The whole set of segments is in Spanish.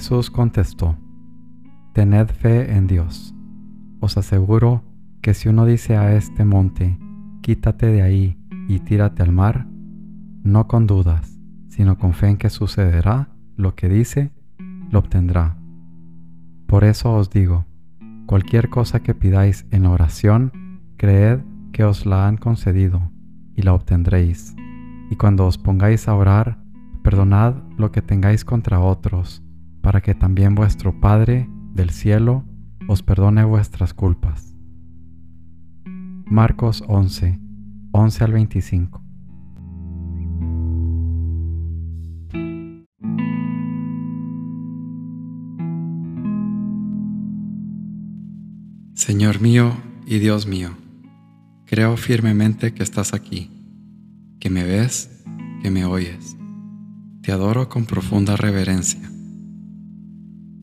Jesús contestó, Tened fe en Dios. Os aseguro que si uno dice a este monte, quítate de ahí y tírate al mar, no con dudas, sino con fe en que sucederá lo que dice, lo obtendrá. Por eso os digo, cualquier cosa que pidáis en oración, creed que os la han concedido y la obtendréis. Y cuando os pongáis a orar, perdonad lo que tengáis contra otros, para que también vuestro Padre del cielo os perdone vuestras culpas. Marcos 11, 11 al 25. Señor mío y Dios mío, creo firmemente que estás aquí, que me ves, que me oyes. Te adoro con profunda reverencia.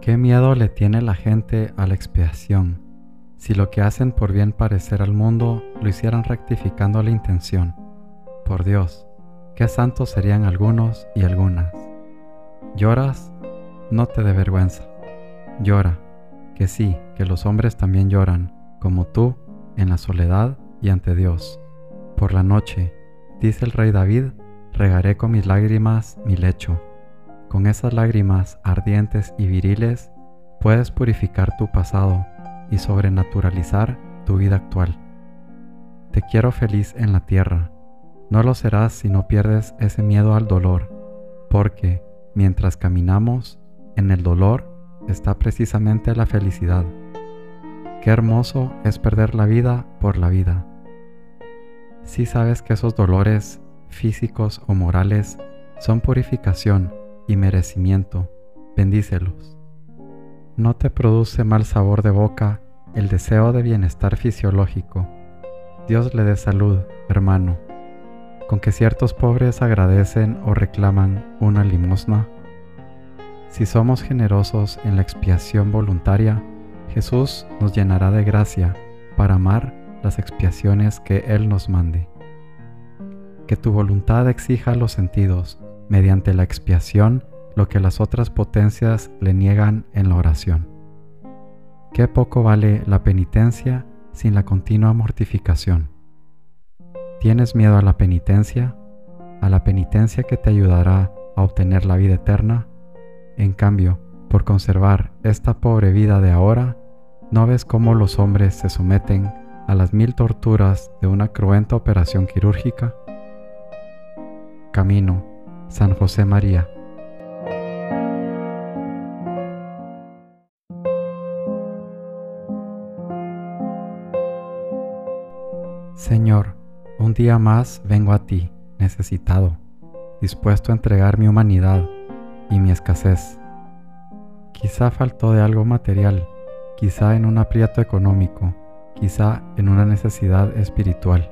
¿Qué miedo le tiene la gente a la expiación si lo que hacen por bien parecer al mundo lo hicieran rectificando la intención? Por Dios, qué santos serían algunos y algunas. ¿Lloras? No te dé vergüenza. Llora, que sí, que los hombres también lloran, como tú, en la soledad y ante Dios. Por la noche, dice el rey David, regaré con mis lágrimas mi lecho con esas lágrimas ardientes y viriles puedes purificar tu pasado y sobrenaturalizar tu vida actual. Te quiero feliz en la tierra. No lo serás si no pierdes ese miedo al dolor, porque mientras caminamos, en el dolor está precisamente la felicidad. Qué hermoso es perder la vida por la vida. Si sabes que esos dolores físicos o morales son purificación y merecimiento, bendícelos. No te produce mal sabor de boca el deseo de bienestar fisiológico. Dios le dé salud, hermano, con que ciertos pobres agradecen o reclaman una limosna. Si somos generosos en la expiación voluntaria, Jesús nos llenará de gracia para amar las expiaciones que Él nos mande. Que tu voluntad exija los sentidos mediante la expiación lo que las otras potencias le niegan en la oración. Qué poco vale la penitencia sin la continua mortificación. ¿Tienes miedo a la penitencia? ¿A la penitencia que te ayudará a obtener la vida eterna? En cambio, por conservar esta pobre vida de ahora, ¿no ves cómo los hombres se someten a las mil torturas de una cruenta operación quirúrgica? Camino San José María. Señor, un día más vengo a ti, necesitado, dispuesto a entregar mi humanidad y mi escasez. Quizá faltó de algo material, quizá en un aprieto económico, quizá en una necesidad espiritual.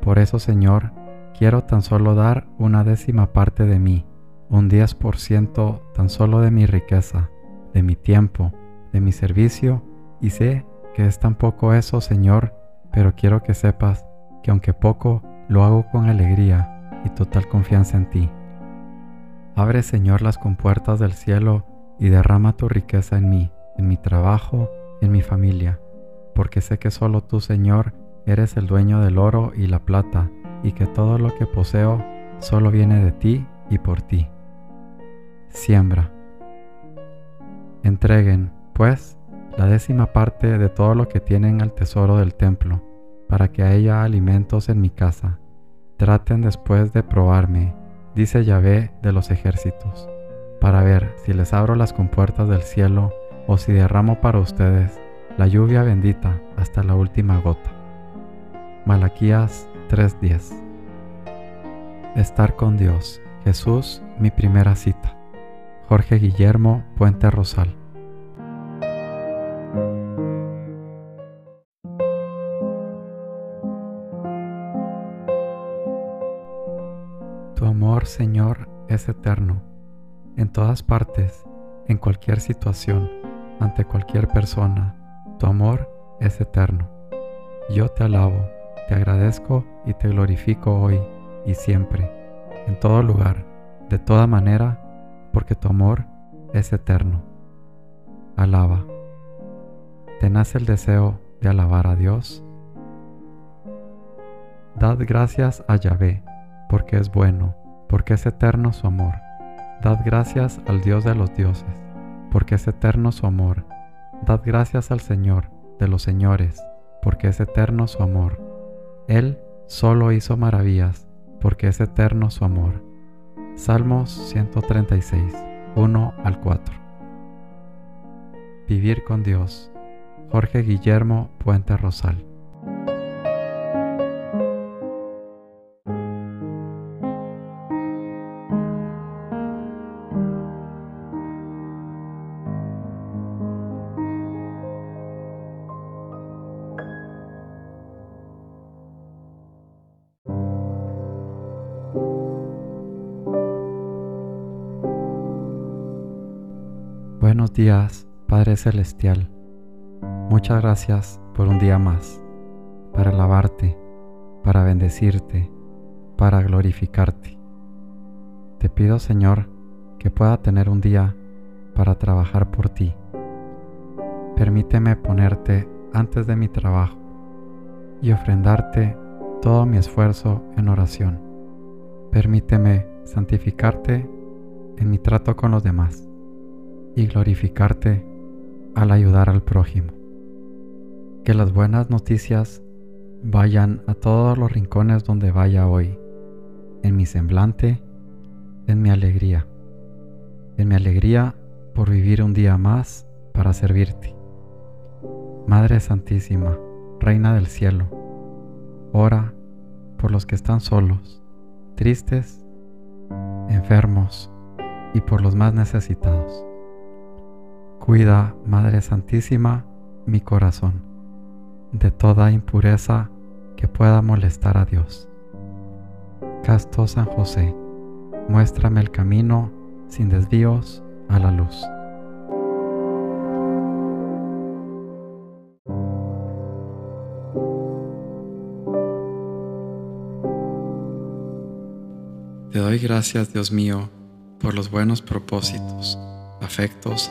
Por eso, Señor, quiero tan solo dar una décima parte de mí, un 10% tan solo de mi riqueza, de mi tiempo, de mi servicio, y sé que es tan poco eso, Señor, pero quiero que sepas que aunque poco, lo hago con alegría y total confianza en ti. Abre, Señor, las compuertas del cielo y derrama tu riqueza en mí, en mi trabajo, en mi familia, porque sé que solo tú, Señor, eres el dueño del oro y la plata, y que todo lo que poseo solo viene de ti y por ti. Siembra. Entreguen, pues, la décima parte de todo lo que tienen al tesoro del templo, para que haya alimentos en mi casa. Traten después de probarme, dice Yahvé de los ejércitos, para ver si les abro las compuertas del cielo o si derramo para ustedes la lluvia bendita hasta la última gota. Malaquías 3:10 Estar con Dios, Jesús, mi primera cita. Jorge Guillermo Puente Rosal. Tu amor, Señor, es eterno, en todas partes, en cualquier situación, ante cualquier persona. Tu amor es eterno. Yo te alabo, te agradezco y te glorifico hoy y siempre, en todo lugar, de toda manera, porque tu amor es eterno. Alaba. ¿Te nace el deseo de alabar a Dios? Dad gracias a Yahvé, porque es bueno, porque es eterno su amor. Dad gracias al Dios de los dioses, porque es eterno su amor. Dad gracias al Señor de los señores, porque es eterno su amor. Él solo hizo maravillas, porque es eterno su amor. Salmos 136, 1 al 4. Vivir con Dios. Jorge Guillermo Puente Rosal. Buenos días, Padre Celestial. Muchas gracias por un día más, para alabarte, para bendecirte, para glorificarte. Te pido, Señor, que pueda tener un día para trabajar por ti. Permíteme ponerte antes de mi trabajo y ofrendarte todo mi esfuerzo en oración. Permíteme santificarte en mi trato con los demás y glorificarte al ayudar al prójimo. Que las buenas noticias vayan a todos los rincones donde vaya hoy, en mi semblante, en mi alegría, en mi alegría por vivir un día más para servirte. Madre Santísima, Reina del Cielo, ora por los que están solos, tristes, enfermos y por los más necesitados. Cuida, Madre Santísima, mi corazón de toda impureza que pueda molestar a Dios. Casto San José, muéstrame el camino sin desvíos a la luz. Te doy gracias, Dios mío, por los buenos propósitos, afectos